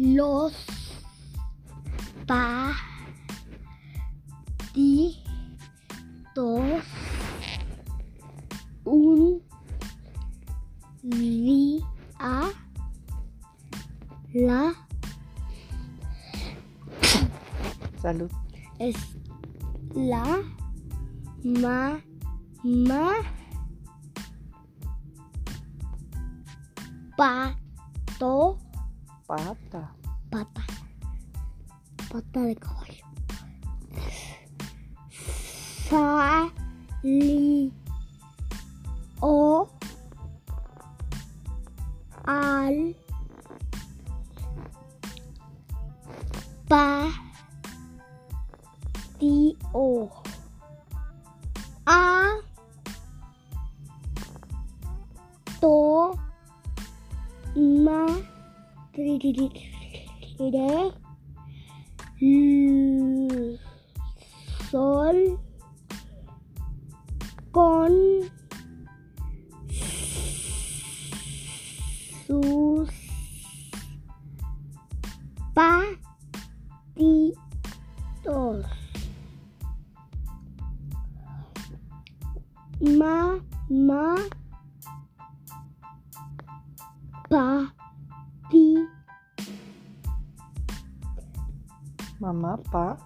los patitos un día la Salud. es la mamá pato Pata. pata. Pata de caballo. Salió al patio. A tomar sol con sus patitos. Mamá, papi, Mamá, pa,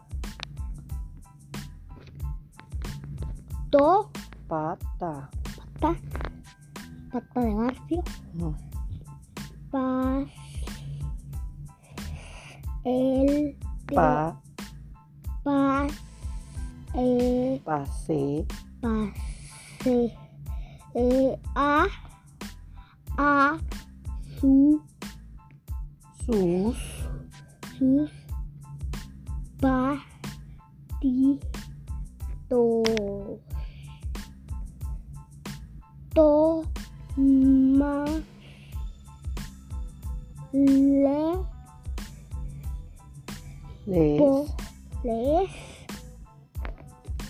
to, pata. pata, pata de barrio, No. pas, el, Pa, pas, el, pase, pase, eh, a, a, su, sus, sus patitos. Toma le les, po, les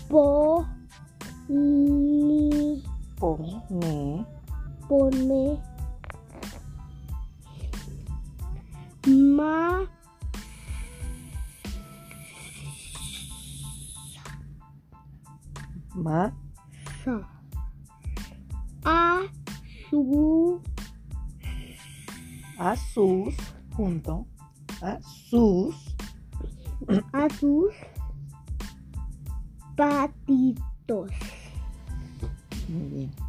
po ni pone, pone ma Ma. Sa. a sus, Junto. a sus, Patitos. Muy bien.